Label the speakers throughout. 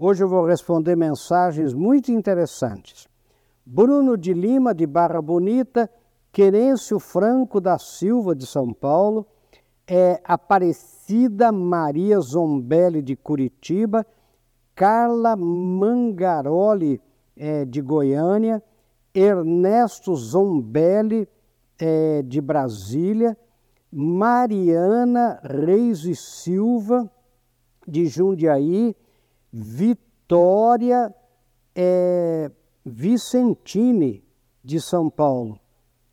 Speaker 1: Hoje eu vou responder mensagens muito interessantes. Bruno de Lima, de Barra Bonita, Querêncio Franco da Silva, de São Paulo, é, Aparecida Maria Zombelli, de Curitiba, Carla Mangaroli, é, de Goiânia, Ernesto Zombelli, é, de Brasília, Mariana Reis e Silva, de Jundiaí, Vitória é, Vicentini, de São Paulo,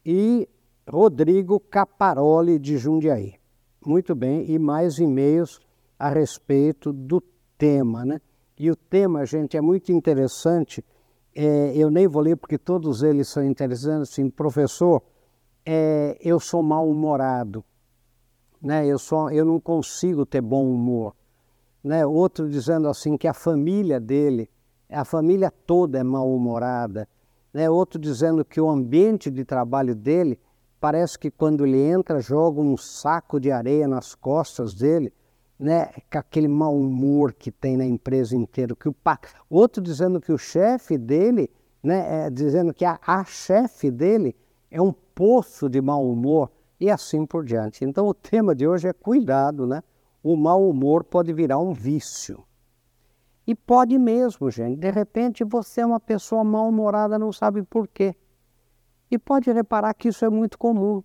Speaker 1: e Rodrigo Caparoli, de Jundiaí. Muito bem, e mais e-mails a respeito do tema, né? E o tema, gente, é muito interessante. É, eu nem vou ler porque todos eles são interessantes. Assim, professor, é, eu sou mal-humorado, né? eu, sou, eu não consigo ter bom humor. Né? Outro dizendo assim que a família dele, a família toda é mal-humorada. Né? Outro dizendo que o ambiente de trabalho dele parece que quando ele entra joga um saco de areia nas costas dele, né? com aquele mau humor que tem na empresa inteira. Que o pa... Outro dizendo que o chefe dele, né? É, dizendo que a, a chefe dele é um poço de mau humor e assim por diante. Então o tema de hoje é cuidado, né? O mau humor pode virar um vício. E pode mesmo, gente. De repente você é uma pessoa mal-humorada, não sabe por quê. E pode reparar que isso é muito comum.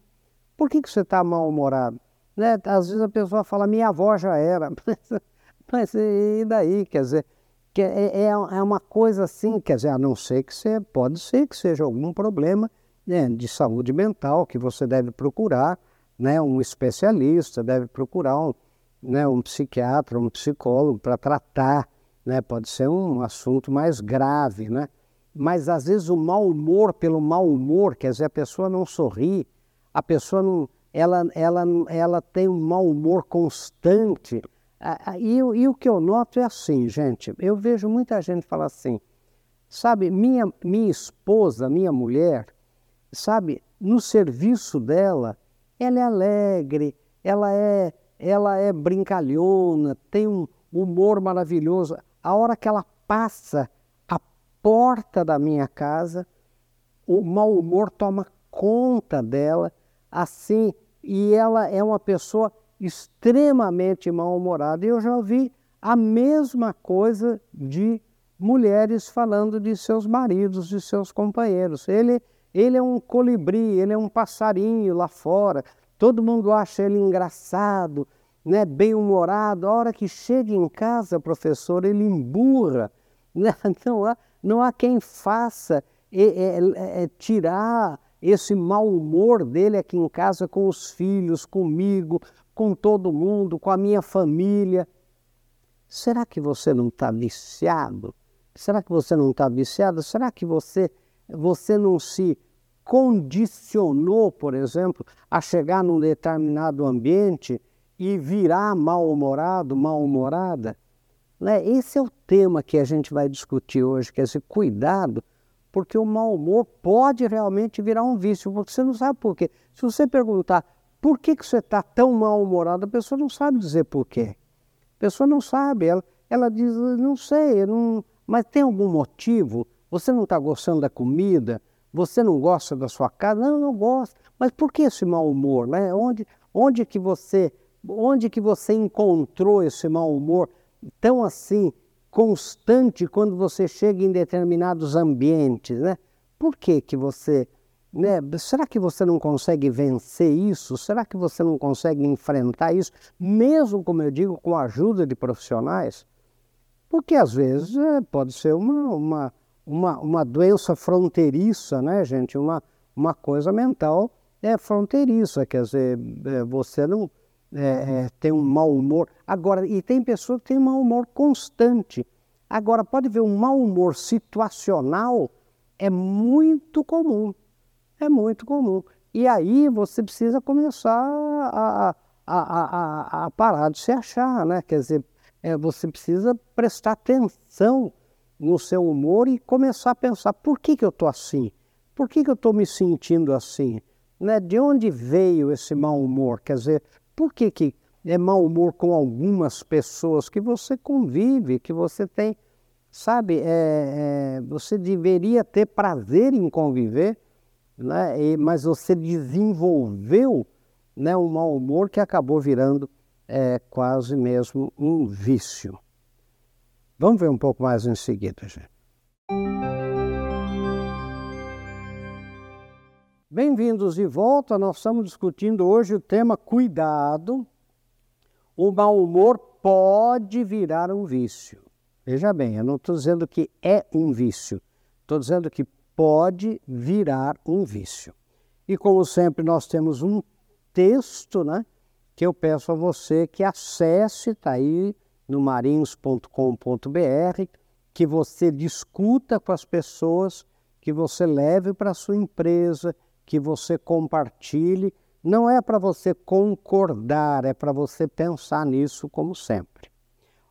Speaker 1: Por que, que você está mal-humorado? Né? Às vezes a pessoa fala, minha avó já era. Mas e daí? Quer dizer, que é, é, é uma coisa assim, quer dizer, a não ser que você, pode ser que seja algum problema né, de saúde mental que você deve procurar né, um especialista, deve procurar um, né, um psiquiatra, um psicólogo para tratar. Né, pode ser um assunto mais grave, né? mas às vezes o mau humor pelo mau humor, quer dizer, a pessoa não sorri, a pessoa não, ela, ela, ela tem um mau humor constante. E, e o que eu noto é assim, gente, eu vejo muita gente falar assim, sabe, minha, minha esposa, minha mulher, sabe, no serviço dela, ela é alegre, ela é, ela é brincalhona, tem um humor maravilhoso. A hora que ela passa a porta da minha casa, o mau humor toma conta dela, assim, e ela é uma pessoa extremamente mal-humorada. Eu já ouvi a mesma coisa de mulheres falando de seus maridos, de seus companheiros. Ele ele é um colibri, ele é um passarinho lá fora. Todo mundo acha ele engraçado, né, bem-humorado. A hora que chega em casa, professor, ele emburra. Né? Não, há, não há quem faça é, é, é, tirar esse mau humor dele aqui em casa com os filhos, comigo, com todo mundo, com a minha família. Será que você não está viciado? Será que você não está viciado? Será que você você não se condicionou, por exemplo, a chegar num determinado ambiente e virar mal-humorado, mal-humorada? Né? Esse é o tema que a gente vai discutir hoje, que é esse cuidado, porque o mau humor pode realmente virar um vício, porque você não sabe por quê. Se você perguntar por que, que você está tão mal-humorado, a pessoa não sabe dizer por quê. A pessoa não sabe, ela, ela diz, não sei, não... mas tem algum motivo? Você não está gostando da comida? Você não gosta da sua casa? Não, não gosto. Mas por que esse mau humor? Né? Onde, onde, que você, onde que você encontrou esse mau humor tão assim constante quando você chega em determinados ambientes? Né? Por que, que você. Né? Será que você não consegue vencer isso? Será que você não consegue enfrentar isso, mesmo, como eu digo, com a ajuda de profissionais? Porque às vezes é, pode ser uma, uma uma, uma doença fronteiriça, né, gente? Uma, uma coisa mental é fronteiriça, quer dizer, é, você não é, é, tem um mau humor. Agora, e tem pessoas que têm um mau humor constante. Agora, pode ver, um mau humor situacional é muito comum. É muito comum. E aí você precisa começar a, a, a, a parar de se achar, né? Quer dizer, é, você precisa prestar atenção no seu humor e começar a pensar: por que, que eu estou assim? Por que, que eu estou me sentindo assim? Né? De onde veio esse mau humor? Quer dizer, por que, que é mau humor com algumas pessoas que você convive, que você tem Sabe, é, é, você deveria ter prazer em conviver, né? E, mas você desenvolveu né, um mau humor que acabou virando é, quase mesmo um vício. Vamos ver um pouco mais em seguida, gente. Bem-vindos de volta. Nós estamos discutindo hoje o tema cuidado. O mau humor pode virar um vício. Veja bem, eu não estou dizendo que é um vício, estou dizendo que pode virar um vício. E como sempre, nós temos um texto, né? Que eu peço a você que acesse, está aí no marinhos.com.br, que você discuta com as pessoas, que você leve para a sua empresa, que você compartilhe. Não é para você concordar, é para você pensar nisso como sempre.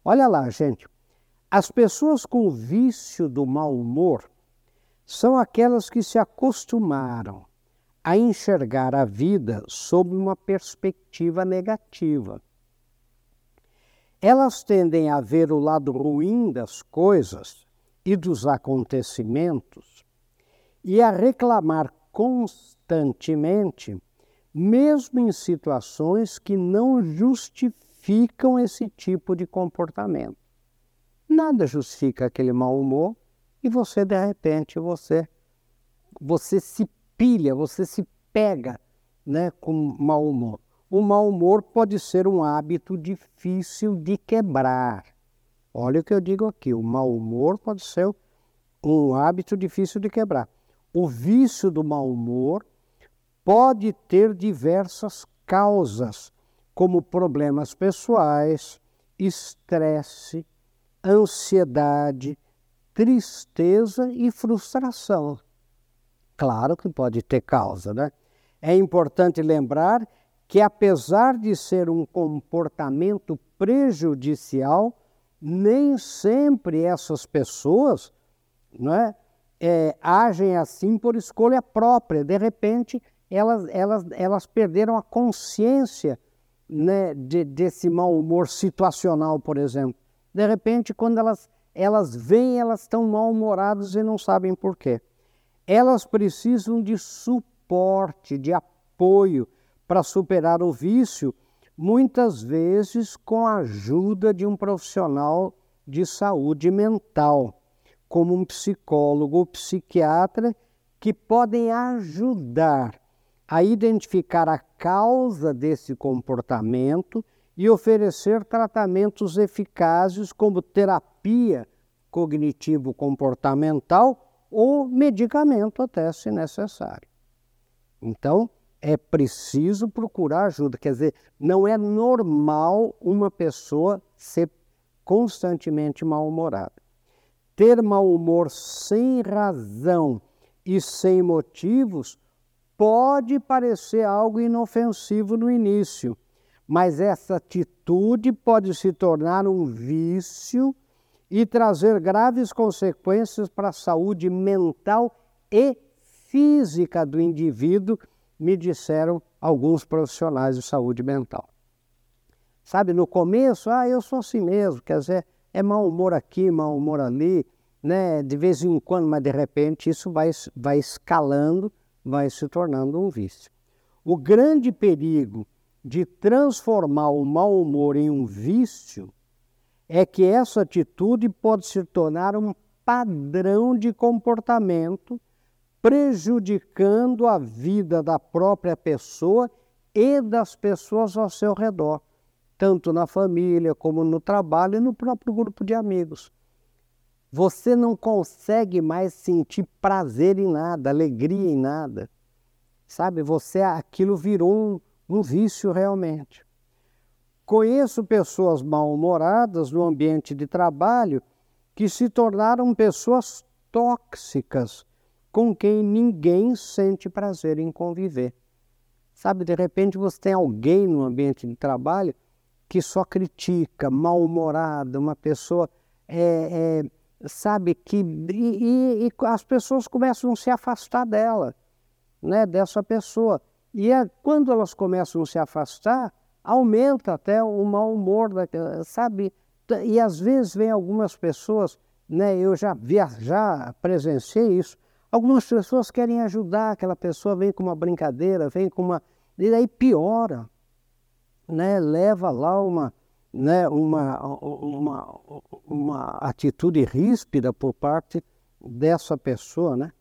Speaker 1: Olha lá, gente. As pessoas com vício do mau humor são aquelas que se acostumaram a enxergar a vida sob uma perspectiva negativa. Elas tendem a ver o lado ruim das coisas e dos acontecimentos e a reclamar constantemente, mesmo em situações que não justificam esse tipo de comportamento. Nada justifica aquele mau humor e você de repente você você se pilha, você se pega, né, com mau humor. O mau humor pode ser um hábito difícil de quebrar. Olha o que eu digo aqui, o mau humor pode ser um hábito difícil de quebrar. O vício do mau humor pode ter diversas causas, como problemas pessoais, estresse, ansiedade, tristeza e frustração. Claro que pode ter causa, né? É importante lembrar que, apesar de ser um comportamento prejudicial, nem sempre essas pessoas não é, agem assim por escolha própria. De repente, elas, elas, elas perderam a consciência né, de, desse mau humor situacional, por exemplo. De repente, quando elas, elas vêm, elas estão mal-humoradas e não sabem por quê. Elas precisam de suporte, de apoio para superar o vício, muitas vezes com a ajuda de um profissional de saúde mental como um psicólogo ou psiquiatra que podem ajudar a identificar a causa desse comportamento e oferecer tratamentos eficazes como terapia cognitivo-comportamental ou medicamento até se necessário. Então, é preciso procurar ajuda, quer dizer, não é normal uma pessoa ser constantemente mal-humorada. Ter mau humor sem razão e sem motivos pode parecer algo inofensivo no início, mas essa atitude pode se tornar um vício e trazer graves consequências para a saúde mental e física do indivíduo, me disseram alguns profissionais de saúde mental. Sabe, no começo, ah, eu sou assim mesmo, quer dizer, é mau humor aqui, mau humor ali, né? de vez em quando, mas de repente isso vai, vai escalando, vai se tornando um vício. O grande perigo de transformar o mau humor em um vício é que essa atitude pode se tornar um padrão de comportamento, prejudicando a vida da própria pessoa e das pessoas ao seu redor tanto na família como no trabalho e no próprio grupo de amigos. Você não consegue mais sentir prazer em nada, alegria em nada. Sabe, você aquilo virou um, um vício realmente. Conheço pessoas mal-humoradas no ambiente de trabalho que se tornaram pessoas tóxicas com quem ninguém sente prazer em conviver. Sabe, de repente você tem alguém no ambiente de trabalho que só critica, mal-humorada, uma pessoa, é, é, sabe, que. E, e, as pessoas começam a se afastar dela, né, dessa pessoa. E é, quando elas começam a se afastar, aumenta até o mau humor, sabe? E às vezes vem algumas pessoas né, eu já, via, já presenciei isso. Algumas pessoas querem ajudar, aquela pessoa vem com uma brincadeira, vem com uma. E aí piora, né, leva lá uma, né, uma, uma, uma atitude ríspida por parte dessa pessoa. Né?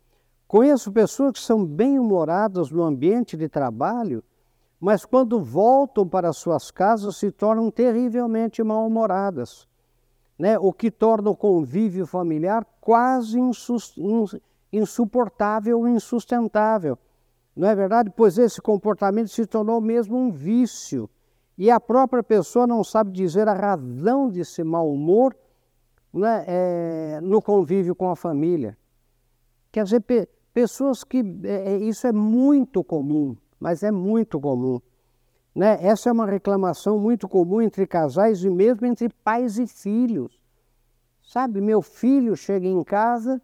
Speaker 1: Conheço pessoas que são bem-humoradas no ambiente de trabalho, mas quando voltam para suas casas se tornam terrivelmente mal-humoradas né, o que torna o convívio familiar quase insuportável insustentável. Não é verdade? Pois esse comportamento se tornou mesmo um vício. E a própria pessoa não sabe dizer a razão desse mau humor né, é, no convívio com a família. Quer dizer, pe pessoas que. É, é, isso é muito comum, mas é muito comum. Né? Essa é uma reclamação muito comum entre casais e mesmo entre pais e filhos. Sabe, meu filho chega em casa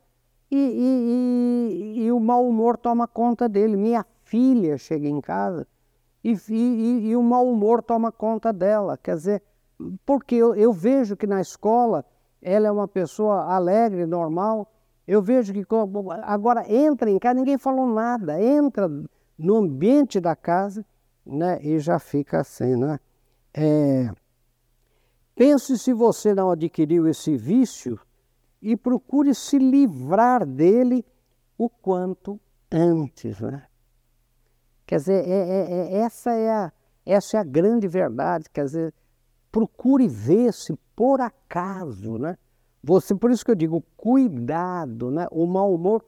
Speaker 1: e, e, e, e o mau humor toma conta dele. Minha filha chega em casa e, o mau humor toma conta dela. Quer dizer, porque eu, eu vejo que na escola ela é uma pessoa alegre, normal. Eu vejo que agora entra em casa, ninguém falou nada, entra no ambiente da casa né? E já fica assim, né? É, pense se você não adquiriu esse vício e procure se livrar dele o quanto antes, né? Quer dizer, é, é, é, essa, é a, essa é a grande verdade. Quer dizer, procure ver se por acaso, né? Você, por isso que eu digo, cuidado, né? O mau humor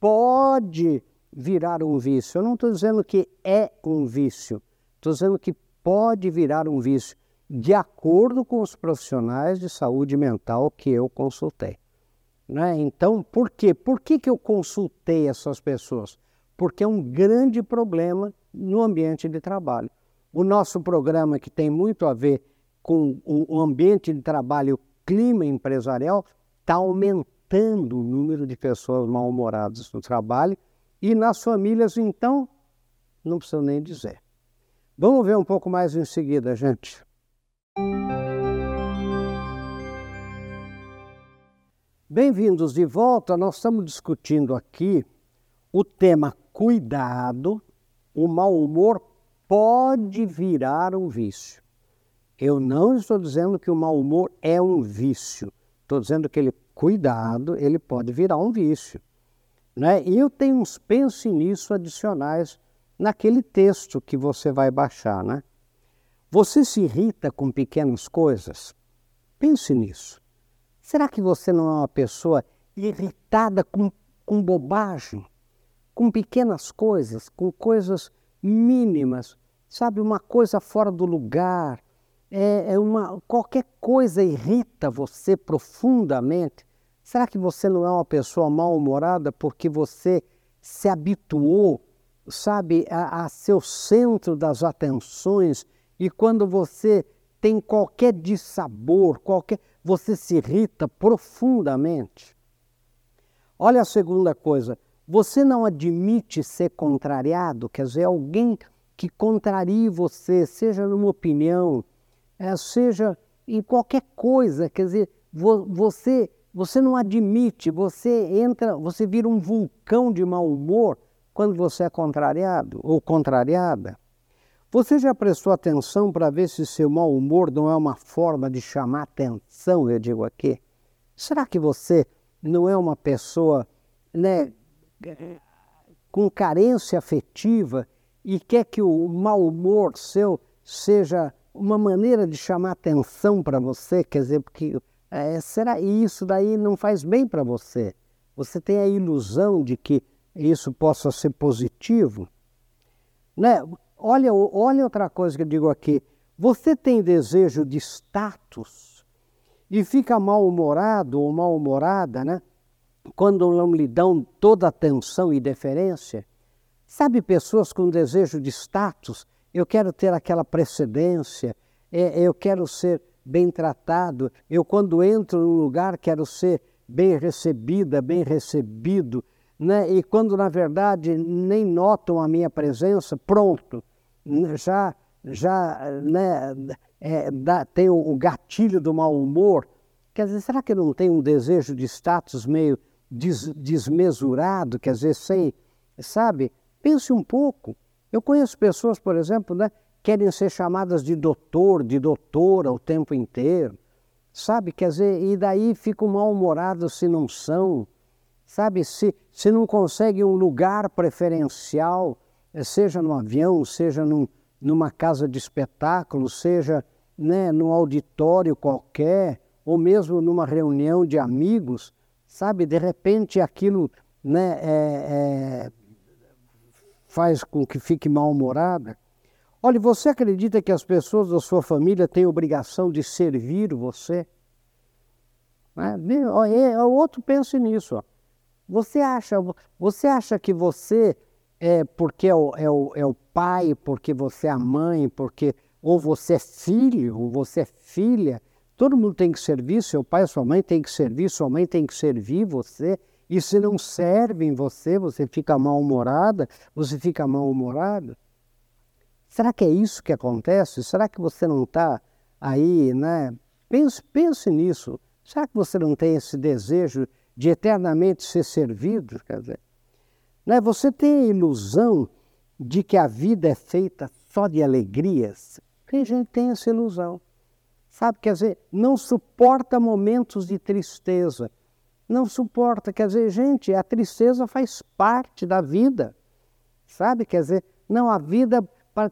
Speaker 1: pode virar um vício. Eu não estou dizendo que é um vício, estou dizendo que pode virar um vício, de acordo com os profissionais de saúde mental que eu consultei. Né? Então, por quê? Por que, que eu consultei essas pessoas? Porque é um grande problema no ambiente de trabalho. O nosso programa, que tem muito a ver com o ambiente de trabalho, o clima empresarial, está aumentando o número de pessoas mal-humoradas no trabalho e nas famílias, então, não preciso nem dizer. Vamos ver um pouco mais em seguida, gente. Bem-vindos de volta. Nós estamos discutindo aqui o tema cuidado. O mau humor pode virar um vício. Eu não estou dizendo que o mau humor é um vício. Estou dizendo que ele, cuidado, ele pode virar um vício. Né? E eu tenho uns pense nisso adicionais naquele texto que você vai baixar. Né? Você se irrita com pequenas coisas? Pense nisso. Será que você não é uma pessoa irritada com, com bobagem? Com pequenas coisas, com coisas mínimas, sabe? Uma coisa fora do lugar, é, é uma, qualquer coisa irrita você profundamente. Será que você não é uma pessoa mal-humorada porque você se habituou, sabe, a, a ser o centro das atenções e quando você tem qualquer dissabor, qualquer, você se irrita profundamente? Olha a segunda coisa, você não admite ser contrariado, quer dizer, alguém que contrarie você, seja numa opinião, é, seja em qualquer coisa, quer dizer, vo, você você não admite, você entra, você vira um vulcão de mau humor quando você é contrariado ou contrariada. Você já prestou atenção para ver se seu mau humor não é uma forma de chamar atenção, eu digo aqui? Será que você não é uma pessoa né, com carência afetiva e quer que o mau humor seu seja uma maneira de chamar atenção para você? Quer dizer, porque é, será isso daí não faz bem para você? Você tem a ilusão de que isso possa ser positivo? Né? Olha, olha outra coisa que eu digo aqui. Você tem desejo de status e fica mal-humorado ou mal-humorada, né? Quando não lhe dão toda atenção e deferência. Sabe pessoas com desejo de status? Eu quero ter aquela precedência, é, eu quero ser bem tratado. Eu, quando entro num lugar, quero ser bem recebida, bem recebido. Né? E quando, na verdade, nem notam a minha presença, pronto, já, já né, é, dá, tem o, gatilho do mau humor. Quer dizer, será que não tem um desejo de status meio des, desmesurado, quer dizer, sem, sabe? Pense um pouco. Eu conheço pessoas, por exemplo, né, querem ser chamadas de doutor, de doutora o tempo inteiro, sabe? Quer dizer, e daí ficam mal-humorados se não são, sabe? Se, se não conseguem um lugar preferencial, eh, seja no avião, seja num, numa casa de espetáculo, seja né, num auditório qualquer, ou mesmo numa reunião de amigos, sabe? De repente aquilo né, é, é, faz com que fique mal-humorada. Olha, você acredita que as pessoas da sua família têm obrigação de servir você? É, o outro pense nisso. Ó. Você acha, você acha que você é porque é o, é, o, é o pai, porque você é a mãe, porque ou você é filho, ou você é filha, todo mundo tem que servir, seu pai, sua mãe tem que servir, sua mãe tem que servir você. E se não servem você, você fica mal-humorada, você fica mal-humorado. Será que é isso que acontece? Será que você não está aí, né? Pense, pense nisso. Será que você não tem esse desejo de eternamente ser servido? Quer dizer, né? Você tem a ilusão de que a vida é feita só de alegrias? Tem gente que tem essa ilusão. Sabe, quer dizer, não suporta momentos de tristeza. Não suporta, quer dizer, gente, a tristeza faz parte da vida. Sabe, quer dizer, não, a vida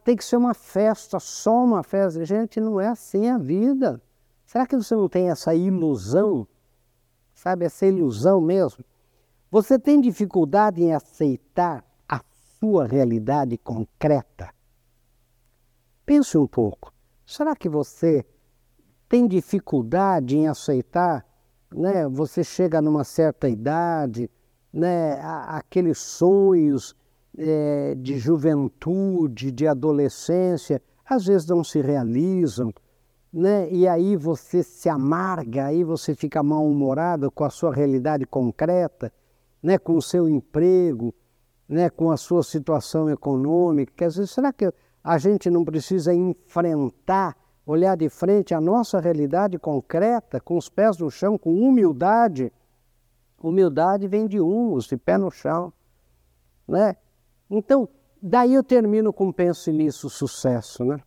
Speaker 1: ter que ser uma festa, só uma festa. Gente, não é assim a vida. Será que você não tem essa ilusão? Sabe, essa ilusão mesmo? Você tem dificuldade em aceitar a sua realidade concreta? Pense um pouco. Será que você tem dificuldade em aceitar? Né? Você chega numa certa idade, né? aqueles sonhos é, de juventude, de adolescência, às vezes não se realizam, né? e aí você se amarga, aí você fica mal-humorado com a sua realidade concreta, né? com o seu emprego, né? com a sua situação econômica. Quer dizer, será que a gente não precisa enfrentar, olhar de frente a nossa realidade concreta, com os pés no chão, com humildade? Humildade vem de humus, de pé no chão. Né? Então, daí eu termino com pense nisso, sucesso, né?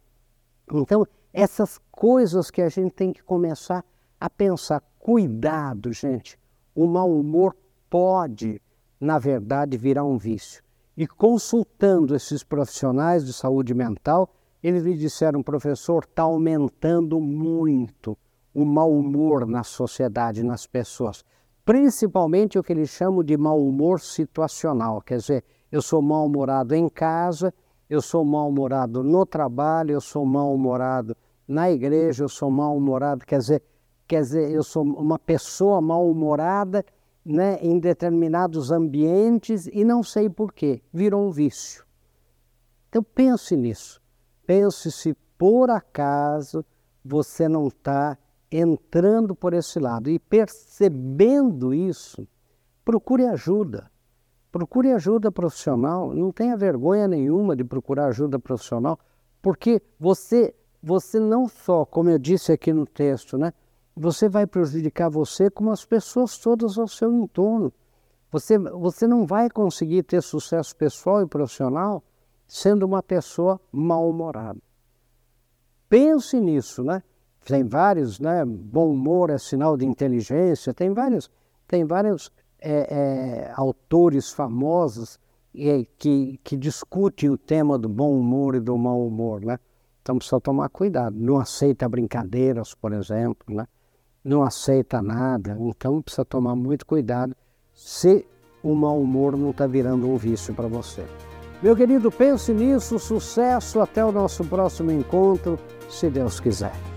Speaker 1: Então, essas coisas que a gente tem que começar a pensar. Cuidado, gente. O mau humor pode, na verdade, virar um vício. E consultando esses profissionais de saúde mental, eles me disseram, professor, está aumentando muito o mau humor na sociedade, nas pessoas. Principalmente o que eles chamam de mau humor situacional, quer dizer, eu sou mal-humorado em casa, eu sou mal-humorado no trabalho, eu sou mal-humorado na igreja, eu sou mal-humorado, quer dizer, quer dizer, eu sou uma pessoa mal-humorada né, em determinados ambientes e não sei porquê, virou um vício. Então pense nisso. Pense se por acaso você não está entrando por esse lado e percebendo isso, procure ajuda. Procure ajuda profissional, não tenha vergonha nenhuma de procurar ajuda profissional, porque você, você não só, como eu disse aqui no texto, né, você vai prejudicar você como as pessoas todas ao seu entorno. Você, você não vai conseguir ter sucesso pessoal e profissional sendo uma pessoa mal-humorada. Pense nisso, né? Tem vários, né? Bom humor é sinal de inteligência, tem vários, tem vários é, é, autores famosos é, que, que discutem o tema do bom humor e do mau humor, né? Então precisa tomar cuidado. Não aceita brincadeiras, por exemplo, né? Não aceita nada. Então precisa tomar muito cuidado se o mau humor não está virando um vício para você. Meu querido, pense nisso. Sucesso. Até o nosso próximo encontro, se Deus quiser.